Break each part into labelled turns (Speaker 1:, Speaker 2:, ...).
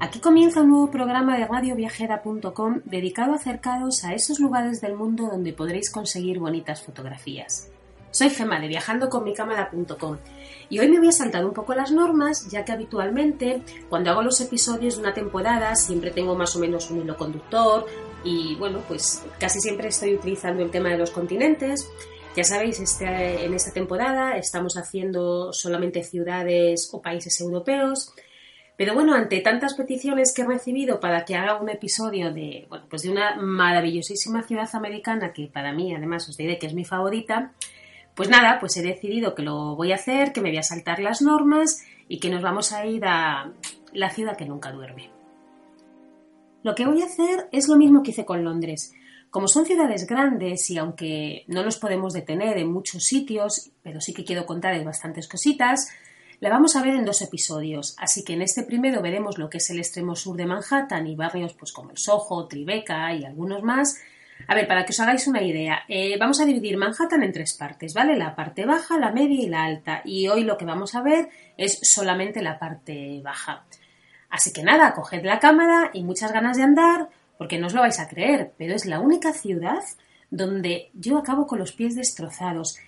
Speaker 1: aquí comienza un nuevo programa de radioviajera.com dedicado a acercaros a esos lugares del mundo donde podréis conseguir bonitas fotografías. Soy Gema de viajandoconmicámara.com y hoy me voy a saltar un poco las normas ya que habitualmente cuando hago los episodios de una temporada siempre tengo más o menos un hilo conductor y bueno pues casi siempre estoy utilizando el tema de los continentes. Ya sabéis, este, en esta temporada estamos haciendo solamente ciudades o países europeos pero bueno, ante tantas peticiones que he recibido para que haga un episodio de, bueno, pues de una maravillosísima ciudad americana que para mí, además, os diré que es mi favorita, pues nada, pues he decidido que lo voy a hacer, que me voy a saltar las normas y que nos vamos a ir a la ciudad que nunca duerme. Lo que voy a hacer es lo mismo que hice con Londres. Como son ciudades grandes y aunque no nos podemos detener en muchos sitios, pero sí que quiero contarles bastantes cositas, la vamos a ver en dos episodios, así que en este primero veremos lo que es el extremo sur de Manhattan y barrios pues como el Soho, Tribeca y algunos más. A ver, para que os hagáis una idea, eh, vamos a dividir Manhattan en tres partes, ¿vale? La parte baja, la media y la alta. Y hoy lo que vamos a ver es solamente la parte baja. Así que nada, coged la cámara y muchas ganas de andar, porque no os lo vais a creer, pero es la única ciudad donde yo acabo con los pies destrozados.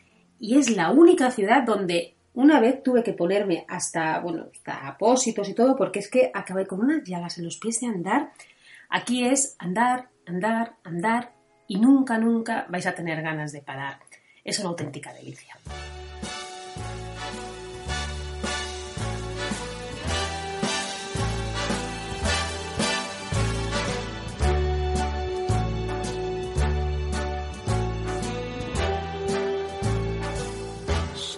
Speaker 1: Y es la única ciudad donde una vez tuve que ponerme hasta, bueno, hasta apósitos y todo, porque es que acabé con unas llagas en los pies de andar. Aquí es andar, andar, andar y nunca, nunca vais a tener ganas de parar. Es una auténtica delicia.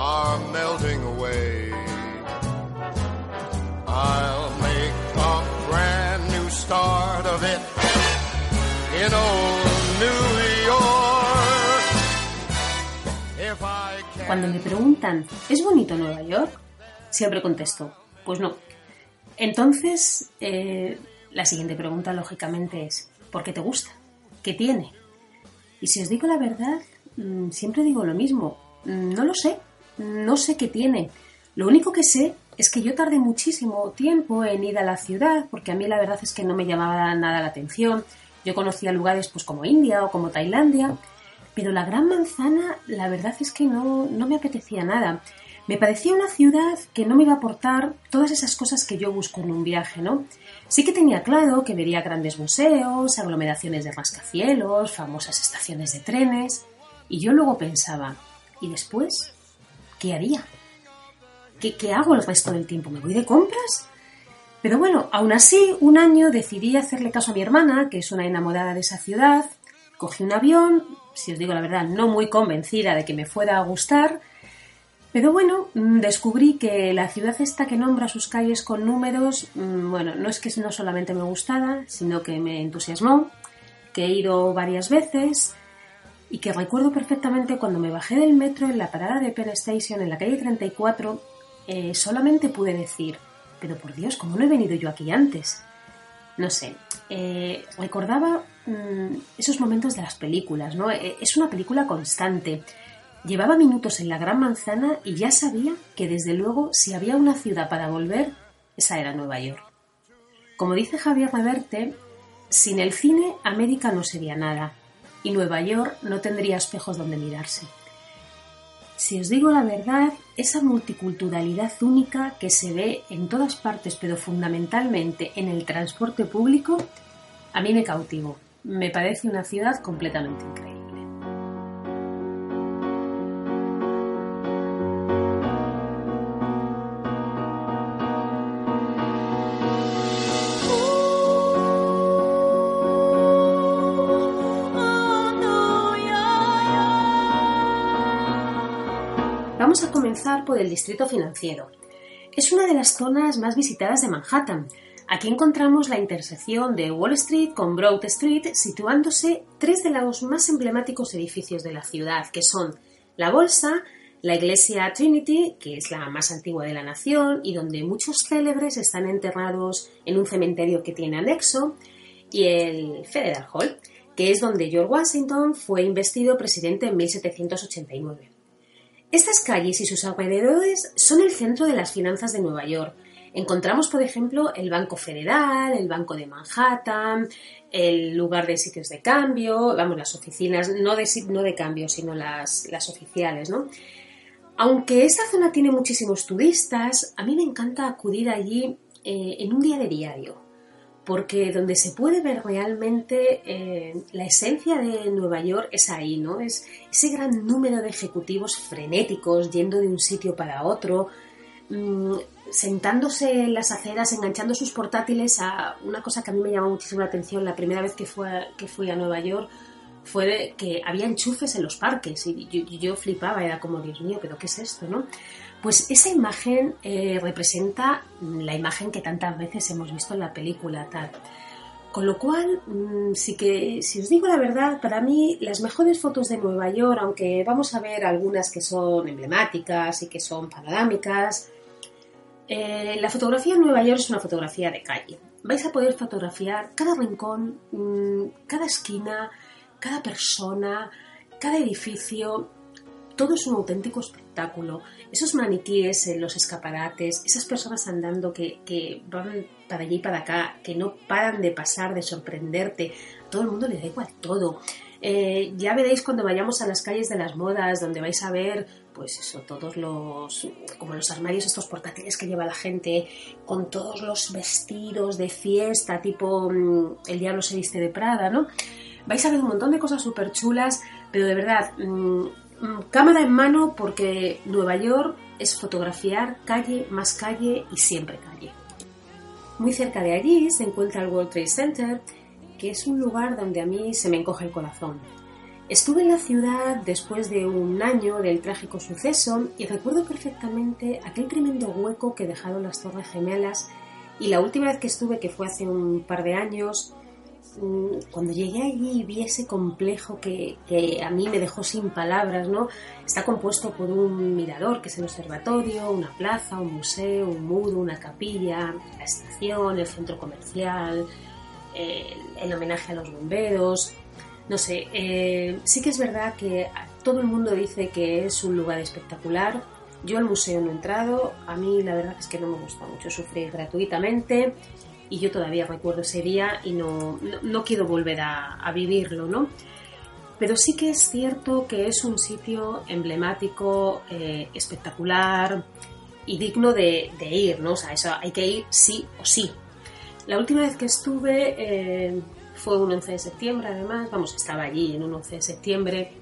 Speaker 2: are melting away. I'll make a new York.
Speaker 1: Cuando me preguntan, ¿es bonito Nueva York? Siempre contesto, pues no. Entonces, eh, la siguiente pregunta lógicamente es, ¿por qué te gusta? ¿Qué tiene? Y si os digo la verdad, mm, siempre digo lo mismo, mm, no lo sé, no sé qué tiene. Lo único que sé es que yo tardé muchísimo tiempo en ir a la ciudad, porque a mí la verdad es que no me llamaba nada la atención. Yo conocía lugares pues como India o como Tailandia, pero la Gran Manzana la verdad es que no, no me apetecía nada. Me parecía una ciudad que no me iba a aportar todas esas cosas que yo busco en un viaje, ¿no? Sí que tenía claro que vería grandes museos, aglomeraciones de rascacielos, famosas estaciones de trenes, y yo luego pensaba, ¿y después? ¿Qué haría? ¿Qué, ¿Qué hago el resto del tiempo? ¿Me voy de compras? Pero bueno, aún así, un año decidí hacerle caso a mi hermana, que es una enamorada de esa ciudad, cogí un avión, si os digo la verdad, no muy convencida de que me fuera a gustar, Pero bueno, mm, descubrí que la ciudad esta que nombra sus calles con números, mm, bueno, no es que no solamente me gustara, sino que me entusiasmó, que he ido varias veces y que recuerdo perfectamente cuando me bajé del metro en la parada de Penn Station en la calle 34, eh, solamente pude decir, pero por Dios, ¿cómo no he venido yo aquí antes? No sé, eh, recordaba mm, esos momentos de las películas, ¿no? Eh, es una película constante. Llevaba minutos en la Gran Manzana y ya sabía que desde luego si había una ciudad para volver, esa era Nueva York. Como dice Javier Reverte, sin el cine América no sería nada y Nueva York no tendría espejos donde mirarse. Si os digo la verdad, esa multiculturalidad única que se ve en todas partes, pero fundamentalmente en el transporte público, a mí me cautivó. Me parece una ciudad completamente increíble. Comenzar por el distrito financiero. Es una de las zonas más visitadas de Manhattan. Aquí encontramos la intersección de Wall Street con Broad Street, situándose tres de los más emblemáticos edificios de la ciudad, que son la Bolsa, la iglesia Trinity, que es la más antigua de la nación y donde muchos célebres están enterrados en un cementerio que tiene anexo, y el Federal Hall, que es donde George Washington fue investido presidente en 1789. Estas calles y sus alrededores son el centro de las finanzas de Nueva York. Encontramos, por ejemplo, el Banco Federal, el Banco de Manhattan, el lugar de sitios de cambio, vamos, las oficinas, no de, no de cambio, sino las, las oficiales, ¿no? Aunque esta zona tiene muchísimos turistas, a mí me encanta acudir allí eh, en un día de diario porque donde se puede ver realmente eh, la esencia de Nueva York es ahí, ¿no? Es ese gran número de ejecutivos frenéticos yendo de un sitio para otro, mm, sentándose en las aceras, enganchando sus portátiles a una cosa que a mí me llamó muchísimo la atención la primera vez que, fue, que fui a Nueva York fue que había enchufes en los parques y yo, yo flipaba, era como, Dios mío, pero ¿qué es esto, no? Pues esa imagen eh, representa la imagen que tantas veces hemos visto en la película. Con lo cual, mm, sí que, si os digo la verdad, para mí las mejores fotos de Nueva York, aunque vamos a ver algunas que son emblemáticas y que son panorámicas, eh, la fotografía en Nueva York es una fotografía de calle. Vais a poder fotografiar cada rincón, mm, cada esquina, cada persona, cada edificio, todo es un auténtico espectáculo. Esos maniquíes en los escaparates, esas personas andando que, van para allí y para acá, que no paran de pasar, de sorprenderte, todo el mundo le da igual todo. Eh, ya veréis cuando vayamos a las calles de las modas, donde vais a ver, pues eso, todos los, como los armarios, estos portátiles que lleva la gente, con todos los vestidos de fiesta, tipo mm, el diablo se viste de Prada, ¿no? Vais a ver un montón de cosas súper chulas, pero de verdad, Mm, cámara en mano porque Nueva York es fotografiar calle más calle y siempre calle. Muy cerca de allí se encuentra el World Trade Center, que es un lugar donde a mí se me encoge el corazón. Estuve en la ciudad después de un año del trágico suceso y recuerdo perfectamente aquel tremendo hueco que dejaron las Torres Gemelas y la última vez que estuve, que fue hace un par de años, Mm, cuando llegué allí y vi ese complejo que, a mí me dejó sin palabras, ¿no? Está compuesto por un mirador, que es el observatorio, una plaza, un museo, un muro, una capilla, la estación, el centro comercial, el, homenaje a los bomberos. No sé, eh, sí que es verdad que todo el mundo dice que es un lugar espectacular. Yo al museo no he entrado, a mí la verdad es que no me gusta mucho sufrir gratuitamente y yo todavía recuerdo ese día y no, no, quiero volver a, vivirlo, ¿no? Pero sí que es cierto que es un sitio emblemático, eh, espectacular y digno de, ir, ¿no? O sea, eso hay que ir sí o sí. La última vez que estuve eh, fue un 11 de septiembre, además, vamos, estaba allí en un 11 de septiembre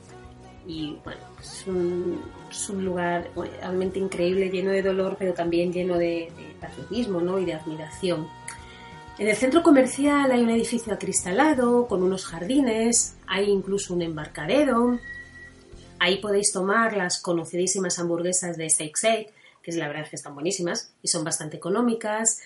Speaker 1: y bueno, es un, es un lugar realmente increíble, lleno de dolor, pero también lleno de, de patriotismo ¿no? y de admiración. En el centro comercial hay un edificio acristalado con unos jardines, hay incluso un embarcadero. Ahí podéis tomar las conocidísimas hamburguesas de Steak Shake, que es la verdad que están buenísimas y son bastante económicas.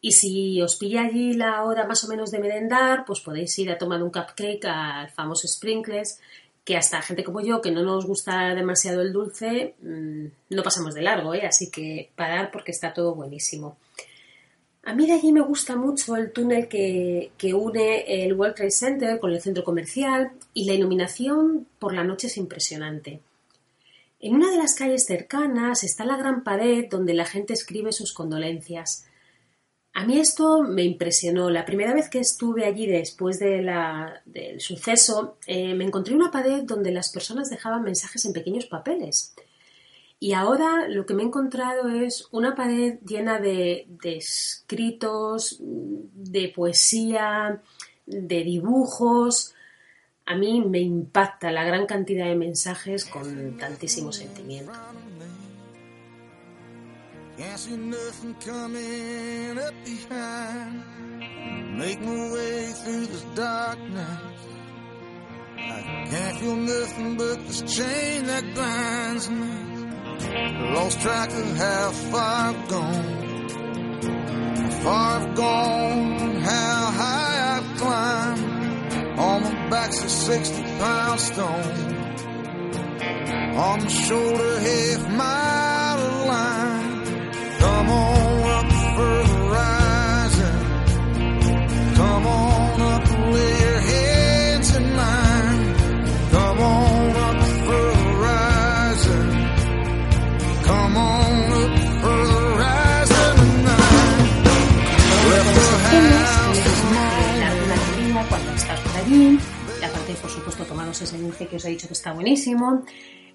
Speaker 1: Y si os pilla allí la hora más o menos de merendar, pues podéis ir a tomar un cupcake al famoso Sprinkles, que hasta gente como yo, que no nos gusta demasiado el dulce, mm, no pasamos de largo, ¿eh? así que parar porque está todo buenísimo. A mí de allí me gusta mucho el túnel que, une el World Trade Center con el centro comercial y la iluminación por la noche es impresionante. En una de las calles cercanas está la gran pared donde la gente escribe sus condolencias. A mí esto me impresionó. La primera vez que estuve allí después del suceso, eh, me encontré una pared donde las personas dejaban mensajes en pequeños papeles. Y ahora lo que me he encontrado es una pared llena de, escritos, de poesía, de dibujos. A mí me impacta la gran cantidad de mensajes con tantísimo sentimiento. Lost track of how far I've gone. How far I've gone, how high I've climbed. On my back's a 60 pound stone. On my shoulder, half mile of line. Come on up for the rising. Come on allí. Y aparte, por supuesto, tomaros ese dulce que os he dicho que está buenísimo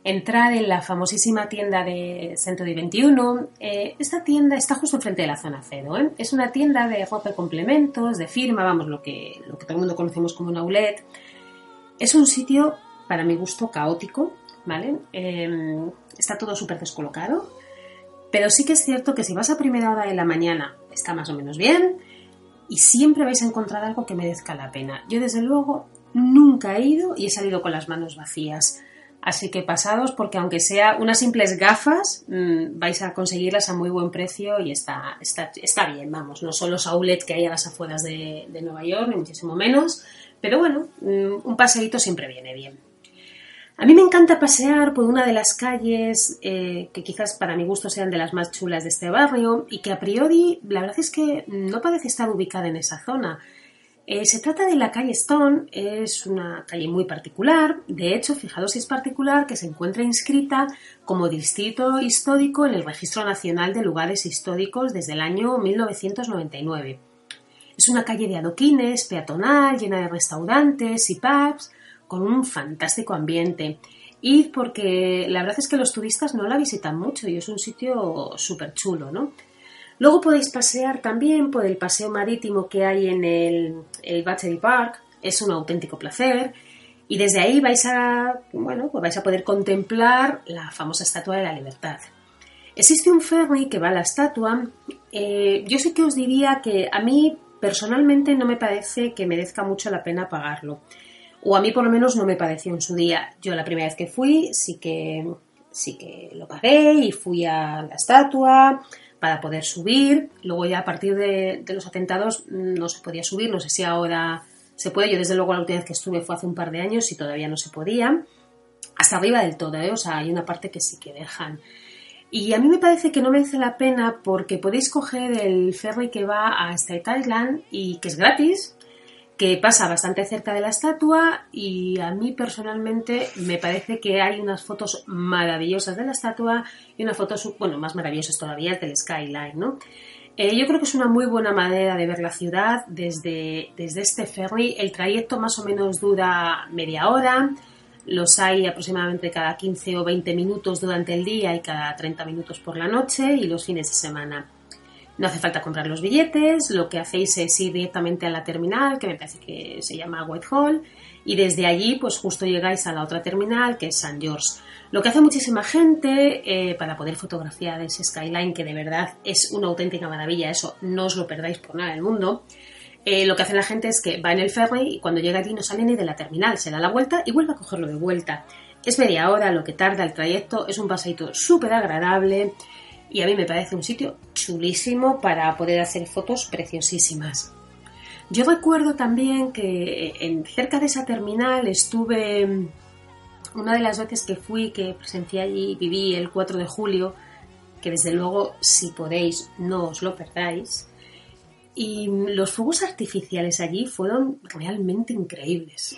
Speaker 1: entrar en la famosísima tienda de Centro de 21. Eh, esta tienda está justo enfrente de la zona cero. Es una tienda de ropa complementos, de firma, vamos, lo que, todo el mundo conocemos como un outlet. Es un sitio, para mi gusto, caótico, ¿vale? Eh, está todo súper descolocado. Pero sí que es cierto que si vas a primera hora de la mañana está más o menos bien y siempre vais a encontrar algo que merezca la pena. Yo desde luego nunca he ido y he salido con las manos vacías. Así que pasados, porque aunque sea unas simples gafas, mmm, vais a conseguirlas a muy buen precio y está, está, está bien, vamos. No son los outlets que hay a las afueras de, Nueva York, ni muchísimo menos. Pero bueno, mmm, un paseíto siempre viene bien. A mí me encanta pasear por una de las calles eh, que quizás para mi gusto sean de las más chulas de este barrio y que a priori la verdad es que no parece estar ubicada en esa zona. Eh, se trata de la calle Stone, es una calle muy particular, de hecho, fijaros si es particular, que se encuentra inscrita como distrito histórico en el Registro Nacional de Lugares Históricos desde el año 1999. Es una calle de adoquines, peatonal, llena de restaurantes y pubs, con un fantástico ambiente. Id porque la verdad es que los turistas no la visitan mucho y es un sitio súper chulo, ¿no? Luego podéis pasear también por el paseo marítimo que hay en el, el Battery Park, es un auténtico placer. Y desde ahí vais a, bueno, pues vais a poder contemplar la famosa Estatua de la Libertad. Existe un ferry que va a la estatua. Eh, yo sí que os diría que a mí personalmente no me parece que merezca mucho la pena pagarlo. O a mí por lo menos no me pareció en su día. Yo la primera vez que fui sí que, sí que lo pagué y fui a la estatua para poder subir. Luego ya a partir de, los atentados no se podía subir, no sé si ahora se puede. Yo desde luego la última vez que estuve fue hace un par de años y todavía no se podía. Hasta arriba del todo, ¿eh? o sea, hay una parte que sí que dejan. Y a mí me parece que no merece la pena porque podéis coger el ferry que va a State Island y que es gratis, que pasa bastante cerca de la estatua y a mí personalmente me parece que hay unas fotos maravillosas de la estatua y unas fotos, bueno, más maravillosas todavía del skyline, ¿no? Eh, yo creo que es una muy buena manera de ver la ciudad desde, desde este ferry. El trayecto más o menos dura media hora, los hay aproximadamente cada 15 o 20 minutos durante el día y cada 30 minutos por la noche y los fines de semana. No hace falta comprar los billetes, lo que hacéis es ir directamente a la terminal, que me parece que se llama Whitehall, y desde allí pues justo llegáis a la otra terminal, que es St. George. Lo que hace muchísima gente eh, para poder fotografiar ese skyline, que de verdad es una auténtica maravilla, eso no os lo perdáis por nada del mundo, eh, lo que hace la gente es que va en el ferry y cuando llega allí no sale ni de la terminal, se da la vuelta y vuelve a cogerlo de vuelta. Es media hora lo que tarda el trayecto, es un paseito súper agradable y a mí me parece un sitio chulísimo para poder hacer fotos preciosísimas. Yo recuerdo también que en, cerca de esa terminal estuve una de las veces que fui, que presencié allí, viví el 4 de julio, que desde luego si podéis no os lo perdáis. Y los fuegos artificiales allí fueron realmente increíbles.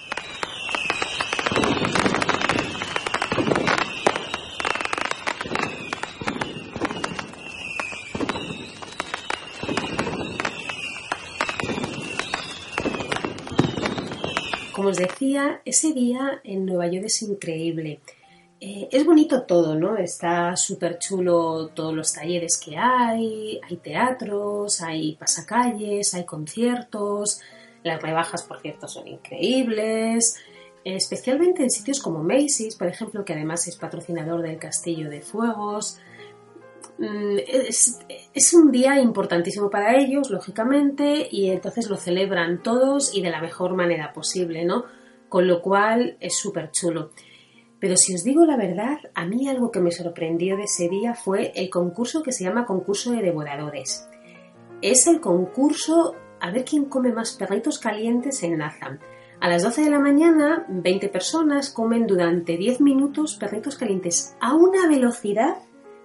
Speaker 1: Como os decía, ese día en Nueva York es increíble. Eh, es bonito todo, ¿no? Está súper chulo todos los talleres que hay, hay teatros, hay pasacalles, hay conciertos, las rebajas, por cierto, son increíbles, especialmente en sitios como Macy's, por ejemplo, que además es patrocinador del Castillo de Fuegos. Mm, es, un día importantísimo para ellos, lógicamente, y entonces lo celebran todos y de la mejor manera posible, ¿no? Con lo cual es súper chulo. Pero si os digo la verdad, a mí algo que me sorprendió de ese día fue el concurso que se llama concurso de devoradores. Es el concurso a ver quién come más perritos calientes en Nazam. A las 12 de la mañana, 20 personas comen durante 10 minutos perritos calientes a una velocidad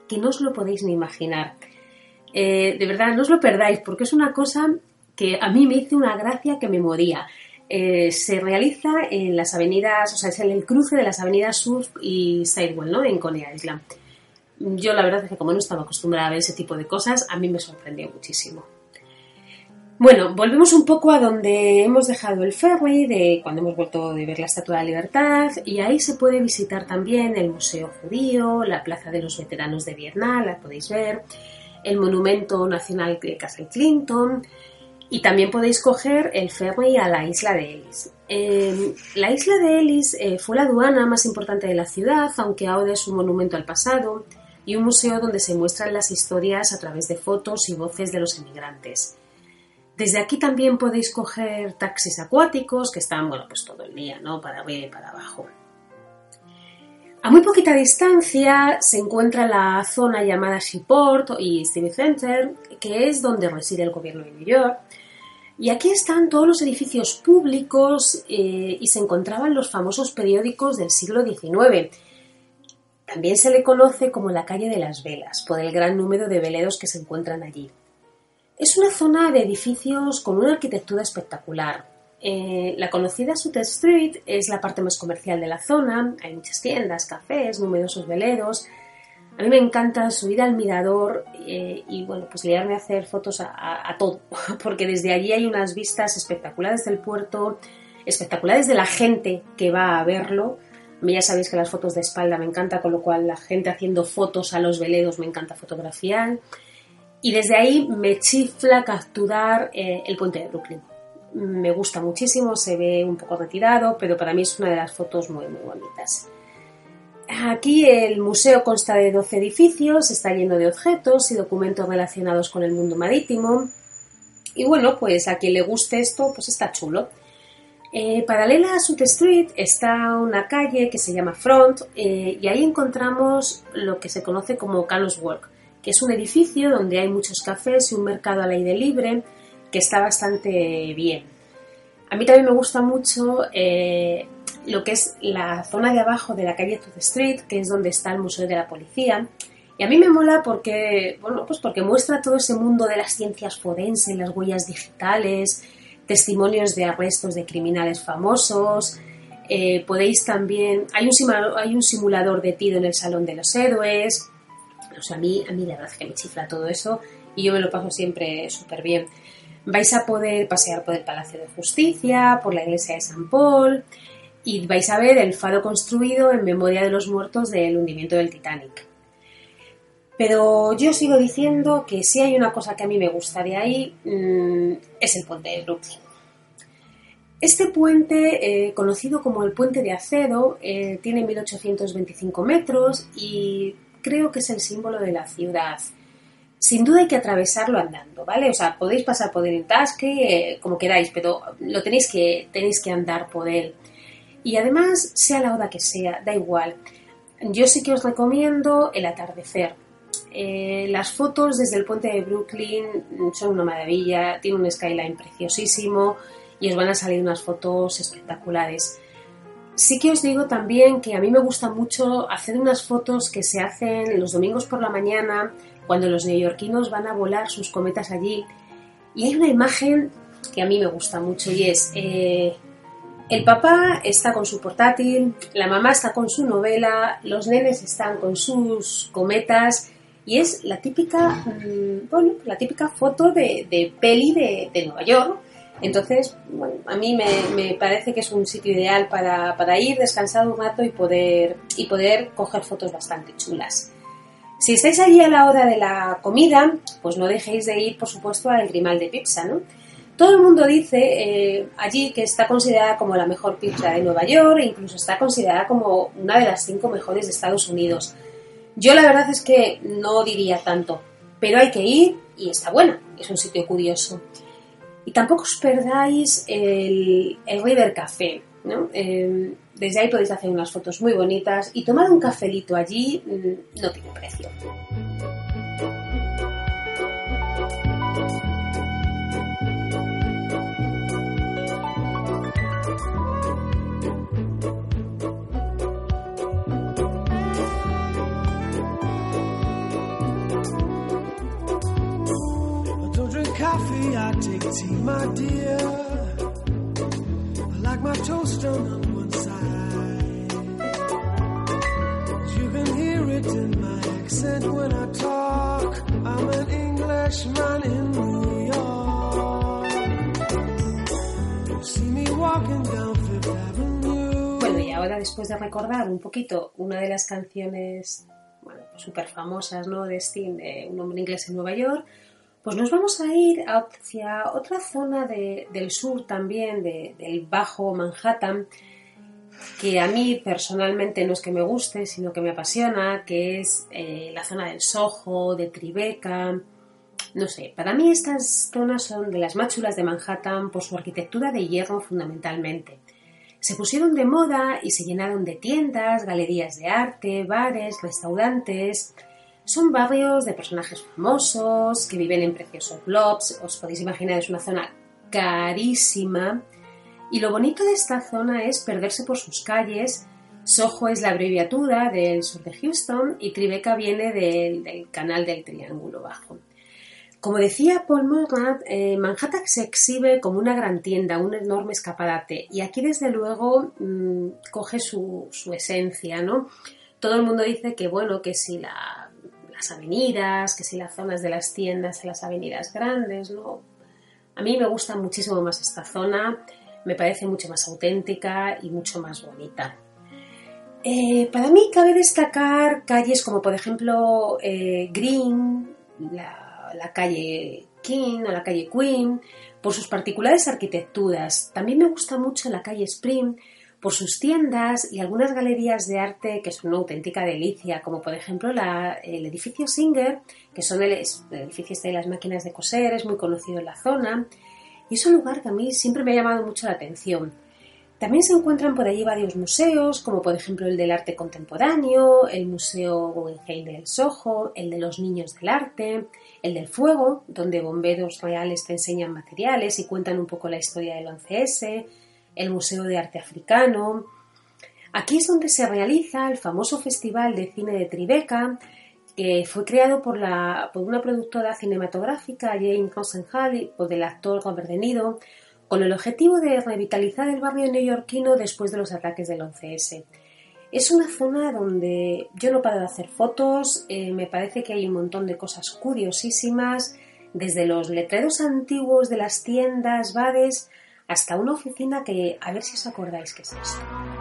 Speaker 1: que no os lo podéis ni imaginar. Eh, de verdad, no os lo perdáis, porque es una cosa que a mí me hizo una gracia que me moría. Eh, se realiza en las avenidas, o sea, es en el cruce de las avenidas Surf y Sidewell, ¿no? En Coney Island. Yo la verdad es que como no estaba acostumbrada a ver ese tipo de cosas, a mí me sorprendió muchísimo. Bueno, volvemos un poco a donde hemos dejado el ferry, de cuando hemos vuelto de ver la Estatua de la Libertad, y ahí se puede visitar también el Museo Judío, la Plaza de los Veteranos de Vietnam, la podéis ver, el Monumento Nacional de Castle Clinton, y también podéis coger el ferry a la isla de Ellis. Eh, la isla de Ellis eh, fue la aduana más importante de la ciudad, aunque ahora es un monumento al pasado y un museo donde se muestran las historias a través de fotos y voces de los emigrantes. Desde aquí también podéis coger taxis acuáticos que están, bueno, pues todo el día, ¿no? Para arriba y para abajo. A muy poquita distancia se encuentra la zona llamada Seaport y Civic Center, que es donde reside el gobierno de New York. Y aquí están todos los edificios públicos eh, y se encontraban los famosos periódicos del siglo XIX. También se le conoce como la calle de las velas, por el gran número de veleros que se encuentran allí. Es una zona de edificios con una arquitectura espectacular. Eh, la conocida Sutter Street es la parte más comercial de la zona. Hay muchas tiendas, cafés, numerosos veleros. A mí me encanta subir al mirador eh, y bueno, pues liarme a hacer fotos a, todo, porque desde allí hay unas vistas espectaculares del puerto, espectaculares de la gente que va a verlo. A mí ya sabéis que las fotos de espalda me encanta, con lo cual la gente haciendo fotos a los veleros me encanta fotografiar. Y desde ahí me chifla capturar eh, el puente de Brooklyn. Me gusta muchísimo, se ve un poco retirado, pero para mí es una de las fotos muy, muy bonitas. Aquí el museo consta de 12 edificios, está lleno de objetos y documentos relacionados con el mundo marítimo. Y bueno, pues a quien le guste esto, pues está chulo. Eh, paralela a South Street está una calle que se llama Front eh, y ahí encontramos lo que se conoce como Canos Walk es un edificio donde hay muchos cafés y un mercado al aire libre que está bastante bien. A mí también me gusta mucho eh, lo que es la zona de abajo de la calle Tooth Street, que es donde está el Museo de la Policía. Y a mí me mola porque, bueno, pues porque muestra todo ese mundo de las ciencias forenses, las huellas digitales, testimonios de arrestos de criminales famosos. Eh, podéis también, hay un, simulador, hay un simulador de tiro en el Salón de los Héroes. A mí, a mí la verdad es que me chifla todo eso y yo me lo paso siempre súper bien. Vais a poder pasear por el Palacio de Justicia, por la iglesia de San Paul y vais a ver el faro construido en memoria de los muertos del hundimiento del Titanic. Pero yo sigo diciendo que si hay una cosa que a mí me gusta de ahí mm, es el puente de Brooklyn. Este puente, eh, conocido como el puente de acero, eh, tiene 1825 metros y creo que es el símbolo de la ciudad. Sin duda hay que atravesarlo andando, ¿vale? O sea, podéis pasar por el tasque, eh, como queráis, pero lo tenéis que, tenéis que andar por él. Y además, sea la hora que sea, da igual. Yo sí que os recomiendo el atardecer. Eh, las fotos desde el puente de Brooklyn son una maravilla, tiene un skyline preciosísimo y os van a salir unas fotos espectaculares. Sí que os digo también que a mí me gusta mucho hacer unas fotos que se hacen los domingos por la mañana cuando los neoyorquinos van a volar sus cometas allí. Y hay una imagen que a mí me gusta mucho y es eh, el papá está con su portátil, la mamá está con su novela, los nenes están con sus cometas y es la típica, mm, bueno, la típica foto de, peli de, de Nueva York entonces, bueno, a mí me, parece que es un sitio ideal para, ir, descansar un rato y poder, y poder coger fotos bastante chulas. Si estáis allí a la hora de la comida, pues no dejéis de ir, por supuesto, al Grimal de Pizza, ¿no? Todo el mundo dice eh, allí que está considerada como la mejor pizza de Nueva York e incluso está considerada como una de las cinco mejores de Estados Unidos. Yo la verdad es que no diría tanto, pero hay que ir y está buena, es un sitio curioso. Y tampoco os perdáis el, River Café. ¿no? Em, desde ahí podéis hacer unas fotos muy bonitas y tomar un cafelito allí mm, no tiene precio. I take. I like my toast on one side. You can hear it in my accent when I talk. I'm an Englishman in New. Bueno, y ahora después de recordar un poquito una de las canciones bueno, famosas ¿no? de Sting, de Un hombre inglés en Nueva York, pues nos vamos a ir hacia otra zona del sur también, del Bajo Manhattan, que a mí personalmente no es que me guste, sino que me apasiona, que es eh, la zona del Soho, de Tribeca. No sé, para mí estas zonas son de las más chulas de Manhattan por su arquitectura de hierro fundamentalmente. Se pusieron de moda y se llenaron de tiendas, galerías de arte, bares, restaurantes, son barrios de personajes famosos que viven en preciosos blobs. Os podéis imaginar, es una zona carísima. Y lo bonito de esta zona es perderse por sus calles. Soho es la abreviatura del sur de Houston y Tribeca viene del, canal del Triángulo Bajo. Como decía Paul Morgan, eh, Manhattan se exhibe como una gran tienda, un enorme escaparate. Y aquí, desde luego, mm, coge su, su, esencia, ¿no? Todo el mundo dice que, bueno, que si la las avenidas, que si las zonas de las tiendas en las avenidas grandes, ¿no? A mí me gusta muchísimo más esta zona, me parece mucho más auténtica y mucho más bonita. Eh, para mí cabe destacar calles como por ejemplo eh, Green, la, la, calle King o la calle Queen, por sus particulares arquitecturas. También me gusta mucho la calle Spring por sus tiendas y algunas galerías de arte que son una auténtica delicia, como por ejemplo el edificio Singer, que son el, edificio este de las máquinas de coser, es muy conocido en la zona, y es un lugar que a mí siempre me ha llamado mucho la atención. También se encuentran por allí varios museos, como por ejemplo el del arte contemporáneo, el Museo Guggenheim del Soho, el de los niños del arte, el del fuego, donde bomberos reales te enseñan materiales y cuentan un poco la historia del 11S, el Museo de Arte Africano. Aquí es donde se realiza el famoso Festival de Cine de Tribeca, que fue creado por, por una productora cinematográfica, Jane Rosenhall, o del actor Robert De Niro, con el objetivo de revitalizar el barrio neoyorquino después de los ataques del 11S. Es una zona donde yo no paro de hacer fotos, eh, me parece que hay un montón de cosas curiosísimas, desde los letreros antiguos de las tiendas, bares, hasta una oficina que a ver si os acordáis que es esto.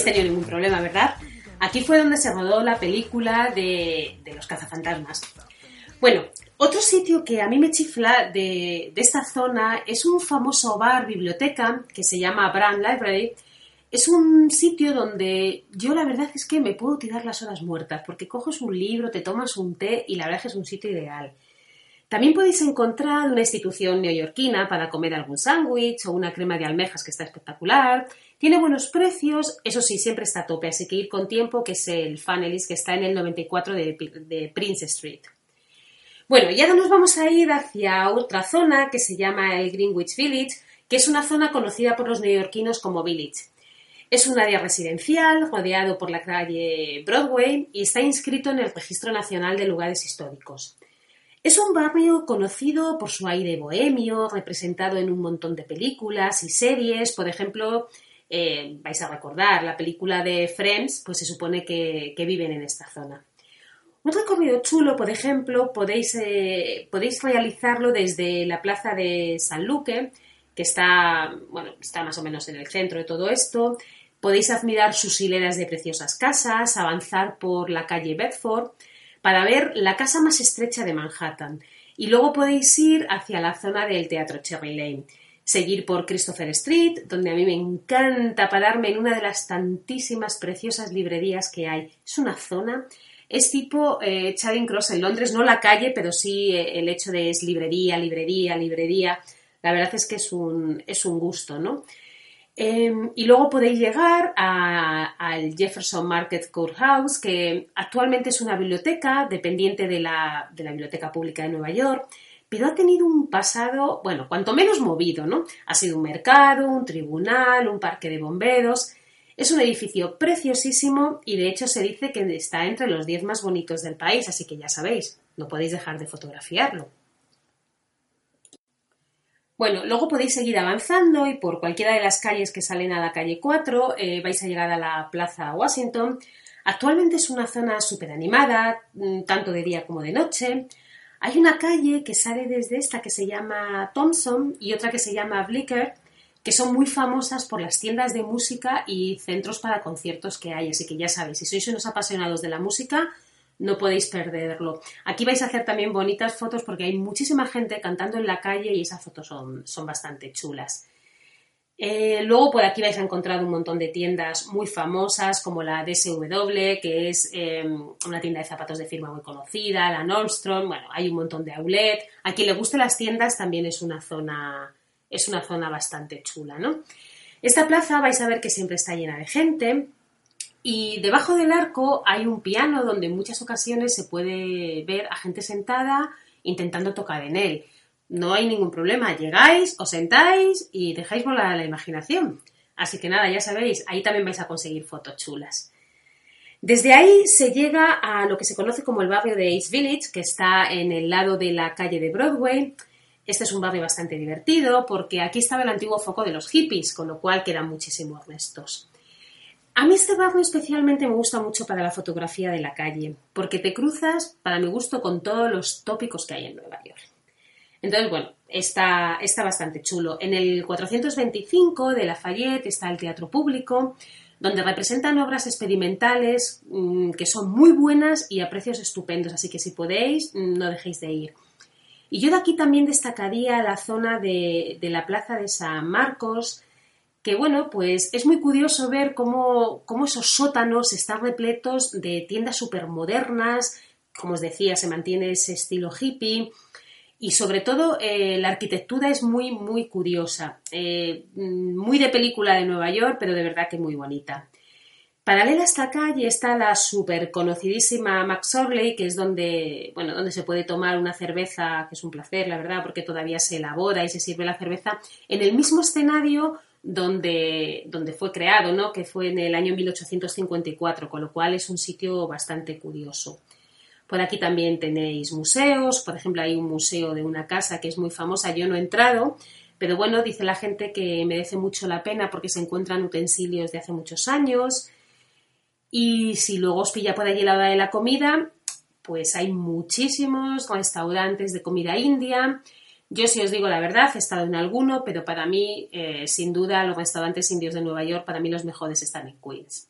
Speaker 1: Habéis tenido ningún problema, ¿verdad? Aquí fue donde se rodó la película de, de los cazafantasmas. Bueno, otro sitio que a mí me chifla de, de esta zona es un famoso bar biblioteca que se llama Brand Library. Es un sitio donde yo la verdad es que me puedo tirar las horas muertas porque coges un libro, te tomas un té y la verdad es que es un sitio ideal. También podéis encontrar una institución neoyorquina para comer algún sándwich o una crema de almejas que está espectacular. Tiene buenos precios, eso sí, siempre está a tope, así que ir con tiempo, que es el Funnelist que está en el 94 de, de Prince Street. Bueno, y ahora nos vamos a ir hacia otra zona que se llama el Greenwich Village, que es una zona conocida por los neoyorquinos como Village. Es un área residencial rodeado por la calle Broadway y está inscrito en el Registro Nacional de Lugares Históricos. Es un barrio conocido por su aire bohemio, representado en un montón de películas y series. Por ejemplo, eh, vais a recordar la película de Friends, pues se supone que, viven en esta zona. Un recorrido chulo, por ejemplo, podéis, eh, podéis realizarlo desde la plaza de San Luque, que está, bueno, está más o menos en el centro de todo esto. Podéis admirar sus hileras de preciosas casas, avanzar por la calle Bedford para ver la casa más estrecha de Manhattan. Y luego podéis ir hacia la zona del Teatro Cherry Lane. Seguir por Christopher Street, donde a mí me encanta pararme en una de las tantísimas preciosas librerías que hay. Es una zona, es tipo eh, Charing Cross en Londres, no la calle, pero sí eh, el hecho de es librería, librería, librería. La verdad es que es un, es un gusto, ¿no? Em, y luego podéis llegar al Jefferson Market Courthouse, que actualmente es una biblioteca dependiente de la, de la, Biblioteca Pública de Nueva York, pero ha tenido un pasado, bueno, cuanto menos movido, ¿no? Ha sido un mercado, un tribunal, un parque de bomberos. Es un edificio preciosísimo y de hecho se dice que está entre los 10 más bonitos del país, así que ya sabéis, no podéis dejar de fotografiarlo. Bueno, luego podéis seguir avanzando y por cualquiera de las calles que salen a la calle 4 eh, vais a llegar a la Plaza Washington. Actualmente es una zona súper animada, mm, tanto de día como de noche. Hay una calle que sale desde esta que se llama Thompson y otra que se llama Blicker, que son muy famosas por las tiendas de música y centros para conciertos que hay. Así que ya sabéis, si sois unos apasionados de la música, no podéis perderlo. Aquí vais a hacer también bonitas fotos porque hay muchísima gente cantando en la calle y esas fotos son, son bastante chulas. Eh, luego por aquí vais a encontrar un montón de tiendas muy famosas como la DSW, que es eh, una tienda de zapatos de firma muy conocida, la Nordstrom, bueno, hay un montón de outlet. A quien le guste las tiendas también es una zona, es una zona bastante chula, ¿no? Esta plaza vais a ver que siempre está llena de gente. Y debajo del arco hay un piano donde en muchas ocasiones se puede ver a gente sentada intentando tocar en él. No hay ningún problema, llegáis, os sentáis y dejáis volar la imaginación. Así que nada, ya sabéis, ahí también vais a conseguir fotos chulas. Desde ahí se llega a lo que se conoce como el barrio de East Village, que está en el lado de la calle de Broadway. Este es un barrio bastante divertido porque aquí estaba el antiguo foco de los hippies, con lo cual quedan muchísimos restos. A mí este barrio especialmente me gusta mucho para la fotografía de la calle, porque te cruzas, para mi gusto, con todos los tópicos que hay en Nueva York. Entonces, bueno, está, está bastante chulo. En el 425 de Lafayette está el Teatro Público, donde representan obras experimentales mmm, que son muy buenas y a precios estupendos, así que si podéis, mm, no dejéis de ir. Y yo de aquí también destacaría la zona de, de la Plaza de San Marcos, que bueno, pues es muy curioso ver cómo, cómo esos sótanos están repletos de tiendas supermodernas, como os decía, se mantiene ese estilo hippie y sobre todo eh, la arquitectura es muy, muy curiosa, eh, muy de película de Nueva York, pero de verdad que muy bonita. Paralela a esta calle está la súper conocidísima Max Orley, que es donde, bueno, donde se puede tomar una cerveza, que es un placer, la verdad, porque todavía se elabora y se sirve la cerveza en el mismo escenario donde, donde fue creado, ¿no? que fue en el año 1854, con lo cual es un sitio bastante curioso. Por aquí también tenéis museos, por ejemplo, hay un museo de una casa que es muy famosa, yo no he entrado, pero bueno, dice la gente que merece mucho la pena porque se encuentran utensilios de hace muchos años. Y si luego os pilla por allí la hora de la comida, pues hay muchísimos restaurantes de comida india, Yo, si os digo la verdad, he estado en alguno, pero para mí, eh, sin duda, los restaurantes indios de Nueva York, para mí los mejores están en Queens.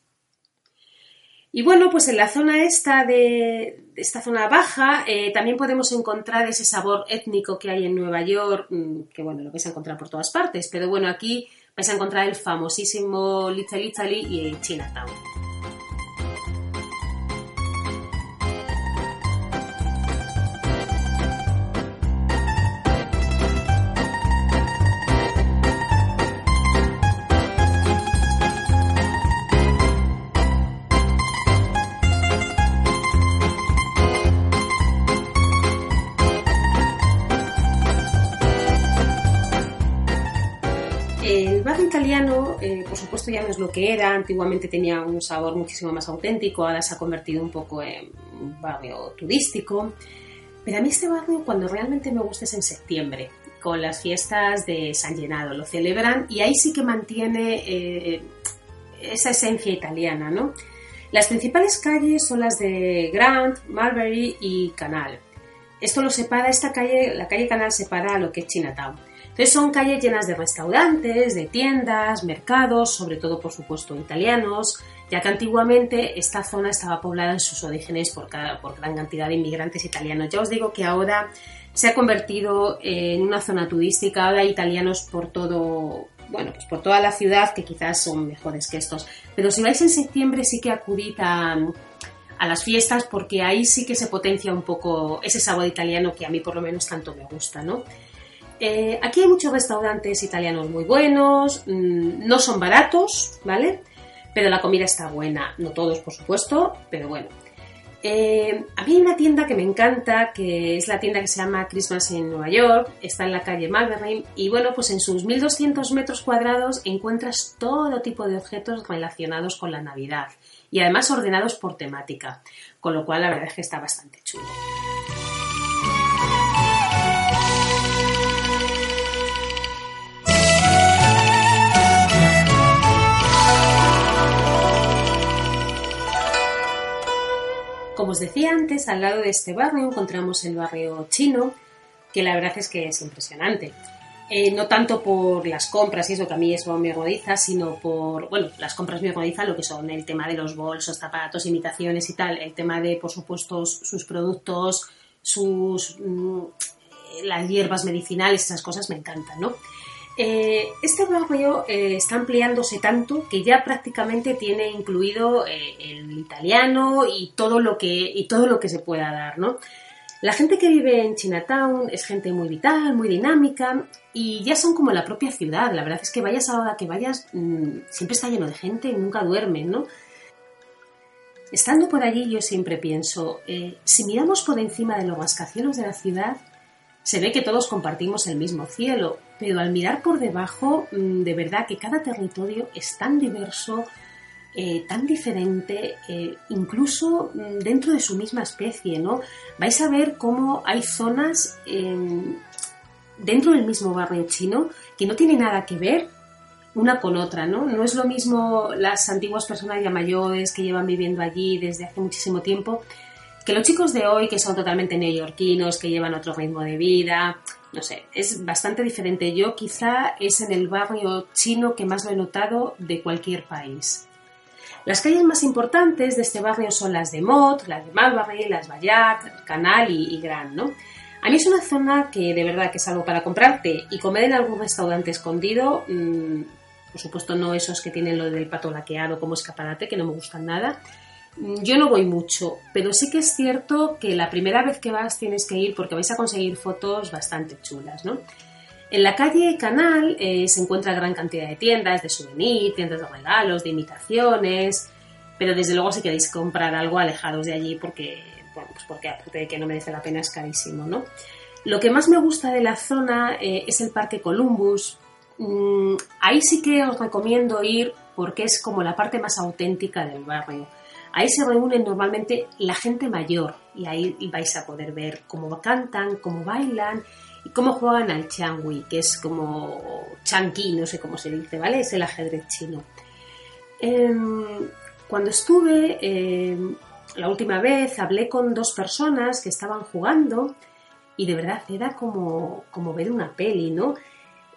Speaker 1: Y bueno, pues en la zona esta de, esta zona baja eh, también podemos encontrar ese sabor étnico que hay en Nueva York, mm, que bueno, lo vais a encontrar por todas partes, pero bueno, aquí vais a encontrar el famosísimo Little Italy y el Chinatown. El barrio italiano, eh, por supuesto, ya no es lo que era. Antiguamente tenía un sabor muchísimo más auténtico, ahora se ha convertido un poco en un barrio turístico. Pero a mí este barrio, cuando realmente me gusta, es en septiembre, con las fiestas de San Llenado. Lo celebran y ahí sí que mantiene eh, esa esencia italiana, ¿no? Las principales calles son las de Grant, Marbury y Canal. Esto lo separa, esta calle, la calle Canal separa a lo que es Chinatown. Entonces son calles llenas de restaurantes, de tiendas, mercados, sobre todo por supuesto italianos, ya que antiguamente esta zona estaba poblada en sus orígenes por, gran cantidad de inmigrantes italianos. Ya os digo que ahora se ha convertido en una zona turística, ahora hay italianos por todo, bueno, pues por toda la ciudad que quizás son mejores que estos. Pero si vais en septiembre sí que acudid a, a las fiestas porque ahí sí que se potencia un poco ese sabor italiano que a mí por lo menos tanto me gusta, ¿no? Eh, aquí hay muchos restaurantes italianos muy buenos, mm, no son baratos, ¿vale? Pero la comida está buena, no todos por supuesto, pero bueno. Eh, a mí hay una tienda que me encanta, que es la tienda que se llama Christmas en Nueva York, está en la calle Marbury y bueno, pues en sus 1200 metros cuadrados encuentras todo tipo de objetos relacionados con la Navidad y además ordenados por temática, con lo cual la verdad es que está bastante chulo. Os decía antes, al lado de este barrio encontramos el barrio chino, que la verdad es que es impresionante. Eh, no tanto por las compras y eso que a mí eso me agoniza, sino por, bueno, las compras me agonizan lo que son el tema de los bolsos, zapatos, imitaciones y tal, el tema de, por supuesto, sus productos, sus mm, las hierbas medicinales, esas cosas me encantan, ¿no? Eh, este barrio eh, está ampliándose tanto que ya prácticamente tiene incluido eh, el italiano y todo lo que y todo lo que se pueda dar, ¿no? La gente que vive en Chinatown es gente muy vital, muy dinámica y ya son como la propia ciudad. La verdad es que vayas a la que vayas, mmm, siempre está lleno de gente y nunca duermen, ¿no? Estando por allí yo siempre pienso, si miramos por encima de los rascacielos de la ciudad, se ve que todos compartimos el mismo cielo, pero al mirar por debajo, mmm, de verdad que cada territorio es tan diverso, eh, tan diferente, eh, incluso mm, dentro de su misma especie, ¿no? Vais a ver cómo hay zonas eh, dentro del mismo barrio chino que no tienen nada que ver una con otra, ¿no? No es lo mismo las antiguas personas ya mayores que llevan viviendo allí desde hace muchísimo tiempo que los chicos de hoy que son totalmente neoyorquinos, que llevan otro ritmo de vida, no sé, es bastante diferente. Yo quizá es en el barrio chino que más lo he notado de cualquier país. Las calles más importantes de este barrio son las de Mott, las de Marbury, las Bayard, Canal y, Grand, ¿no? A mí es una zona que de verdad que es algo para comprarte y comer en algún restaurante escondido, mmm, por supuesto no esos que tienen lo del pato laqueado como escaparate, que no me gustan nada. Yo no voy mucho, pero sí que es cierto que la primera vez que vas tienes que ir porque vais a conseguir fotos bastante chulas, ¿no? En la calle Canal eh, se encuentra gran cantidad de tiendas de souvenir, tiendas de regalos, de imitaciones, pero desde luego si queréis comprar algo alejados de allí porque, bueno, pues porque aparte de que no merece la pena es carísimo, ¿no? Lo que más me gusta de la zona eh, es el Parque Columbus. Mm, ahí sí que os recomiendo ir porque es como la parte más auténtica del barrio. Ahí se reúnen normalmente la gente mayor y ahí vais a poder ver cómo cantan, cómo bailan y cómo juegan al changui, que es como chanqui, no sé cómo se dice, ¿vale? Es el ajedrez chino. Eh, cuando estuve eh, la última vez hablé con dos personas que estaban jugando y de verdad era como, como ver una peli, ¿no?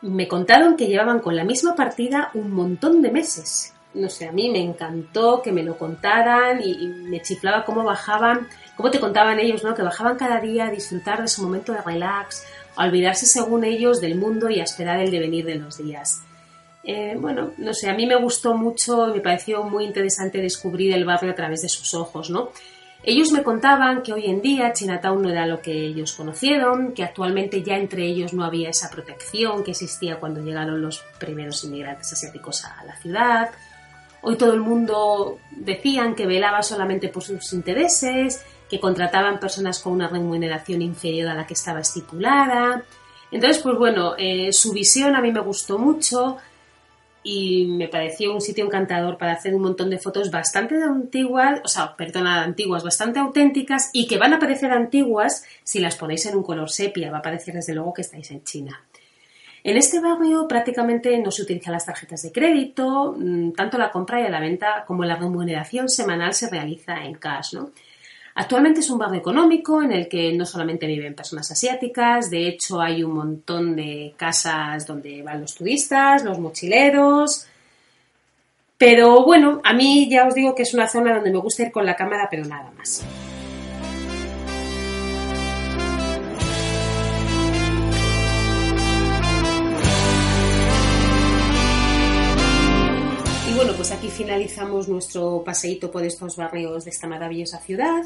Speaker 1: Me contaron que llevaban con la misma partida un montón de meses. No sé, a mí me encantó que me lo contaran y, me chiflaba cómo bajaban, cómo te contaban ellos, ¿no? Que bajaban cada día a disfrutar de su momento de relax, a olvidarse según ellos del mundo y a esperar el devenir de los días. Eh, bueno, no sé, a mí me gustó mucho me pareció muy interesante descubrir el barrio a través de sus ojos, ¿no? Ellos me contaban que hoy en día Chinatown no era lo que ellos conocieron, que actualmente ya entre ellos no había esa protección que existía cuando llegaron los primeros inmigrantes asiáticos a la ciudad. Hoy todo el mundo decían que velaba solamente por sus intereses, que contrataban personas con una remuneración inferior a la que estaba estipulada. Entonces, pues bueno, eh, su visión a mí me gustó mucho y me pareció un sitio encantador para hacer un montón de fotos bastante antiguas, o sea, perdona, antiguas, bastante auténticas y que van a parecer antiguas si las ponéis en un color sepia, va a parecer desde luego que estáis en China. En este barrio prácticamente no se utilizan las tarjetas de crédito, mm, tanto la compra y la venta como la remuneración semanal se realiza en cash, ¿no? Actualmente es un barrio económico en el que no solamente viven personas asiáticas, de hecho hay un montón de casas donde van los turistas, los mochileros. Pero bueno, a mí ya os digo que es una zona donde me gusta ir con la cámara, pero nada más. Finalizamos nuestro paseíto por estos barrios de esta maravillosa ciudad.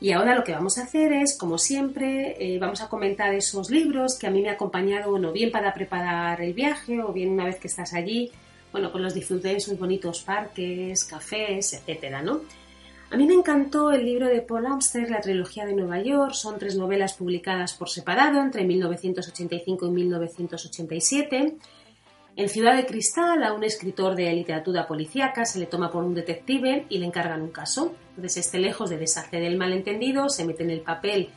Speaker 1: Y ahora lo que vamos a hacer es, como siempre, eh, vamos a comentar esos libros que a mí me acompañaron o bien para preparar el viaje o bien una vez que estás allí, bueno, pues los disfruté en sus bonitos parques, cafés, etcétera, ¿no? A mí me encantó el libro de Paul Auster, la trilogía de Nueva York. Son tres novelas publicadas por separado entre 1985 y 1987. En Ciudad de Cristal, a un escritor de literatura policíaca se le toma por un detective y le encargan un caso. Entonces, este lejos de deshacer el malentendido, se mete en el papel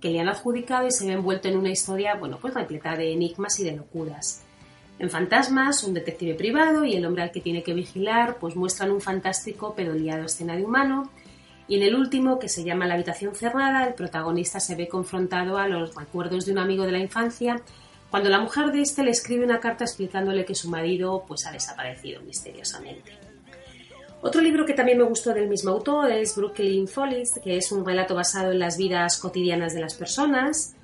Speaker 1: que le han adjudicado y se ve envuelto en una historia, bueno, pues repleta de enigmas y de locuras. En Fantasmas, un detective privado y el hombre al que tiene que vigilar, pues muestran un fantástico pero liado escenario humano. Y en el último, que se llama La habitación cerrada, el protagonista se ve confrontado a los recuerdos de un amigo de la infancia cuando la mujer de este le escribe una carta explicándole que su marido pues, ha desaparecido misteriosamente. Otro libro que también me gustó del mismo autor es Brooklyn Follies, que es un relato basado en las vidas cotidianas de las personas.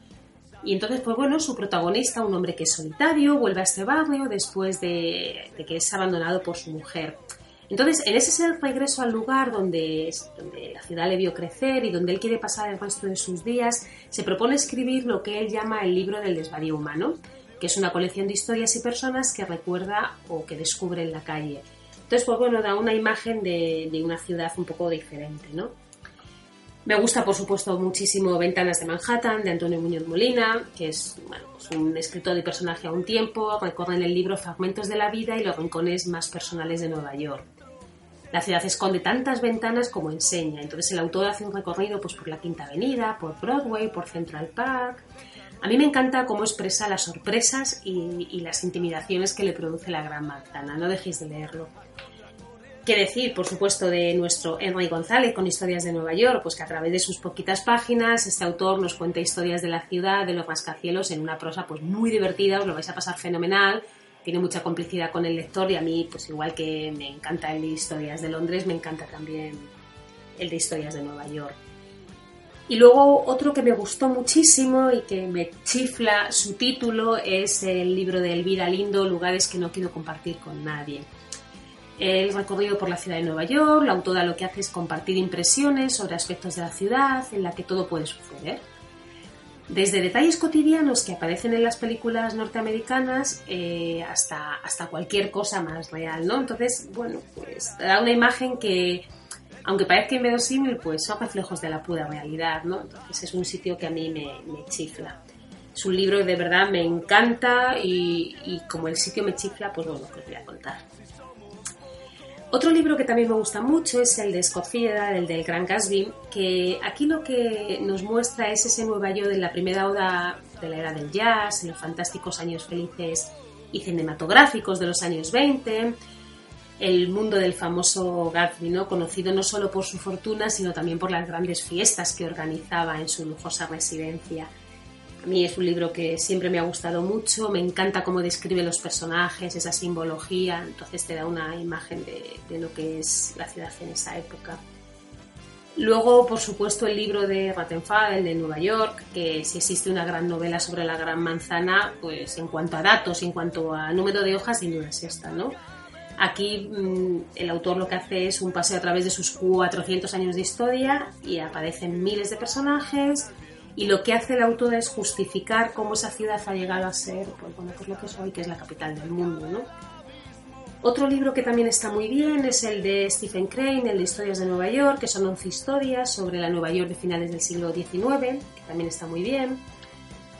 Speaker 1: Y entonces, pues bueno, su protagonista, un hombre que es solitario, vuelve a este barrio después de, de que es abandonado por su mujer. Entonces, en ese regreso al lugar donde, donde, la ciudad le vio crecer y donde él quiere pasar el resto de sus días, se propone escribir lo que él llama el libro del desvarío humano, que es una colección de historias y personas que recuerda o que descubre en la calle. Entonces, pues bueno, da una imagen de, de una ciudad un poco diferente, ¿no? Me gusta, por supuesto, muchísimo Ventanas de Manhattan, de Antonio Muñoz Molina, que es bueno, pues un escritor y personaje a un tiempo, recorre en el libro fragmentos de la vida y los rincones más personales de Nueva York. La ciudad esconde tantas ventanas como enseña, entonces el autor hace un recorrido pues, por la Quinta Avenida, por Broadway, por Central Park. A mí me encanta cómo expresa las sorpresas y, las intimidaciones que le produce la Gran Manzana, no dejéis de leerlo. ¿Qué decir, por supuesto, de nuestro Henry González con Historias de Nueva York? Pues que a través de sus poquitas páginas este autor nos cuenta historias de la ciudad, de los rascacielos, en una prosa pues muy divertida, os lo vais a pasar fenomenal tiene mucha complicidad con el lector y a mí, pues igual que me encanta el de historias de Londres, me encanta también el de historias de Nueva York. Y luego otro que me gustó muchísimo y que me chifla su título es el libro de Elvira Lindo, Lugares que no quiero compartir con nadie. El recorrido por la ciudad de Nueva York, la autora lo que hace es compartir impresiones sobre aspectos de la ciudad en la que todo puede suceder desde detalles cotidianos que aparecen en las películas norteamericanas eh, hasta, hasta cualquier cosa más real, ¿no? Entonces, bueno, pues da una imagen que, aunque parezca inverosímil, pues son reflejos de la pura realidad, ¿no? Entonces es un sitio que a mí me, me chifla. Es un libro que de verdad me encanta y, y como el sitio me chifla, pues bueno, que os voy a contar. Otro libro que también me gusta mucho es el de Scott Fiedler, el del Gran Gatsby, que aquí lo que nos muestra es ese Nueva York de la primera hora de la era del jazz, los fantásticos años felices y cinematográficos de los años 20, el mundo del famoso Gatsby, ¿no? conocido no solo por su fortuna, sino también por las grandes fiestas que organizaba en su lujosa residencia. A mí es un libro que siempre me ha gustado mucho, me encanta cómo describe los personajes, esa simbología, entonces te da una imagen de, lo que es la ciudad en esa época. Luego, por supuesto, el libro de Rattenfall, el de Nueva York, que si existe una gran novela sobre la Gran Manzana, pues en cuanto a datos, en cuanto a número de hojas, sin duda es esta, ¿no? Aquí mm, el autor lo que hace es un paseo a través de sus 400 años de historia y aparecen miles de personajes y lo que hace el autor es justificar cómo esa ciudad ha llegado a ser pues, bueno, pues lo que es hoy, que es la capital del mundo, ¿no? Otro libro que también está muy bien es el de Stephen Crane, el de Historias de Nueva York, que son 11 historias sobre la Nueva York de finales del siglo XIX, que también está muy bien.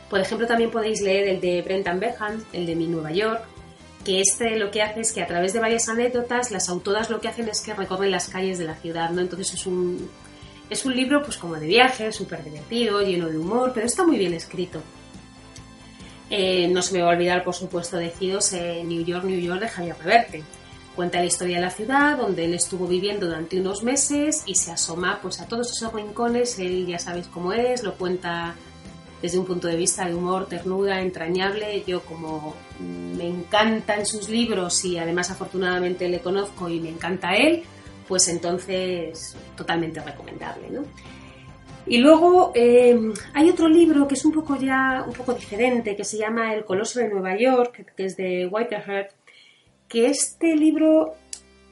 Speaker 1: Por ejemplo, también podéis leer el de Brendan Behan, el de Mi Nueva York, que este lo que hace es que a través de varias anécdotas, las autoras lo que hacen es que recorren las calles de la ciudad, ¿no? Entonces es un, es un libro pues como de viaje, súper divertido, lleno de humor, pero está muy bien escrito. Eh, no se me va a olvidar, por supuesto, deciros eh, New York, New York de Javier Reverte. Cuenta la historia de la ciudad, donde él estuvo viviendo durante unos meses y se asoma pues, a todos esos rincones. Él ya sabéis cómo es, lo cuenta desde un punto de vista de humor, ternura, entrañable. Yo como me encantan sus libros y además afortunadamente le conozco y me encanta él, pues entonces totalmente recomendable. ¿no? Y luego eh, hay otro libro que es un poco ya un poco diferente, que se llama El Coloso de Nueva York, que es de Whitehead, que este libro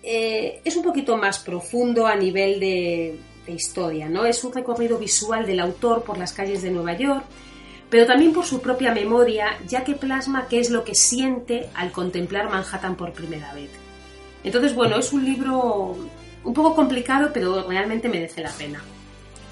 Speaker 1: eh, es un poquito más profundo a nivel de, de historia, ¿no? Es un recorrido visual del autor por las calles de Nueva York, pero también por su propia memoria, ya que plasma qué es lo que siente al contemplar Manhattan por primera vez. Entonces, bueno, es un libro un poco complicado, pero realmente merece la pena.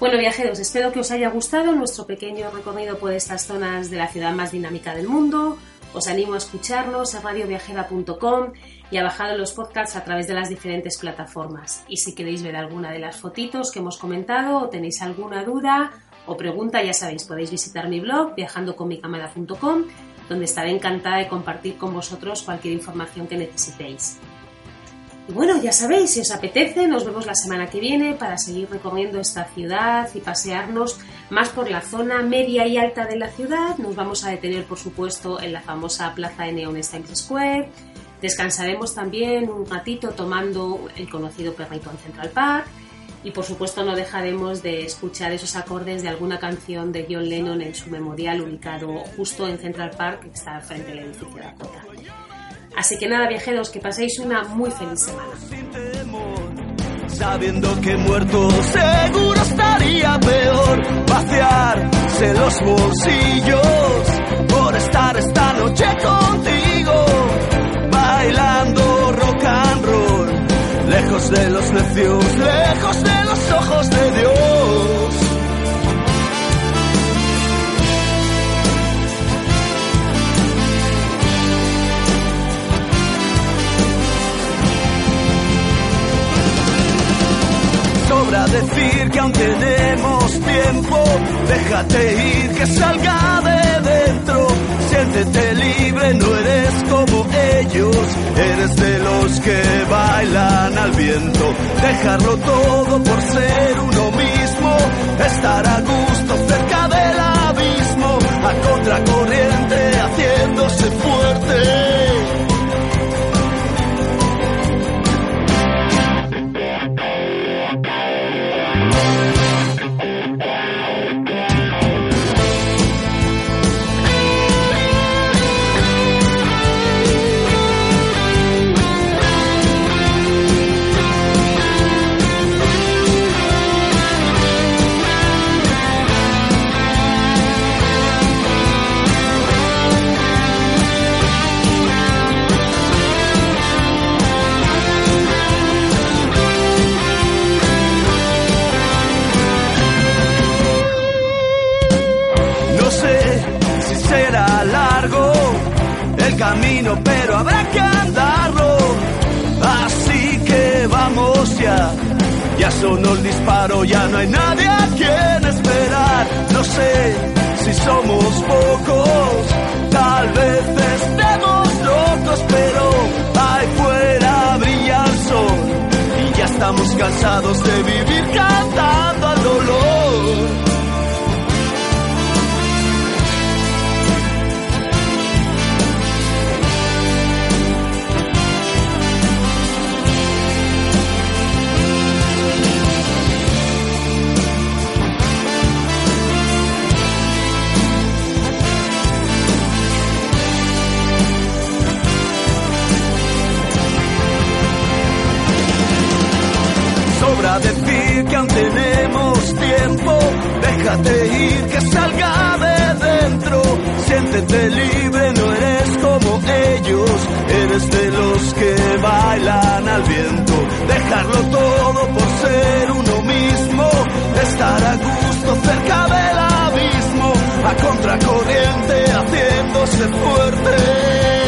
Speaker 1: Bueno, viajeros, espero que os haya gustado nuestro pequeño recorrido por estas zonas de la ciudad más dinámica del mundo. Os animo a escucharnos a radioviajera.com y a bajar los podcasts a través de las diferentes plataformas. Y si queréis ver alguna de las fotitos que hemos comentado o tenéis alguna duda o pregunta, ya sabéis, podéis visitar mi blog viajandoconmicamera.com, donde estaré encantada de compartir con vosotros cualquier información que necesitéis. Y bueno, ya sabéis, si os apetece, nos vemos la semana que viene para seguir recorriendo esta ciudad y pasearnos más por la zona media y alta de la ciudad. Nos vamos a detener, por supuesto, en la famosa plaza de neones Times Square. Descansaremos también un ratito tomando el conocido perrito en Central Park. Y por supuesto no dejaremos de escuchar esos acordes de alguna canción de John Lennon en su memorial ubicado justo en Central Park, que está frente al edificio Dakota. Así que nada, viajeros, que paséis una muy feliz semana.
Speaker 3: Sabiendo que muerto seguro estaría peor vaciarse los bolsillos por estar esta noche contigo, bailando rock and roll, lejos de los necios, lejos de los ojos de Dios. Sobra decir que aún tenemos tiempo, déjate ir, que salga de dentro, siéntete libre, no eres como ellos, eres de los que bailan al viento, dejarlo todo por ser uno mismo, estar a gusto cerca del abismo, a contracorriente, haciéndose fuerte. Decir que aún tenemos tiempo. Déjate ir, que salga de dentro. Siéntete libre, no eres como ellos. Eres de los que bailan al viento. Dejarlo todo por ser uno mismo. Estar a gusto cerca del abismo. A contracorriente, haciéndose fuerte.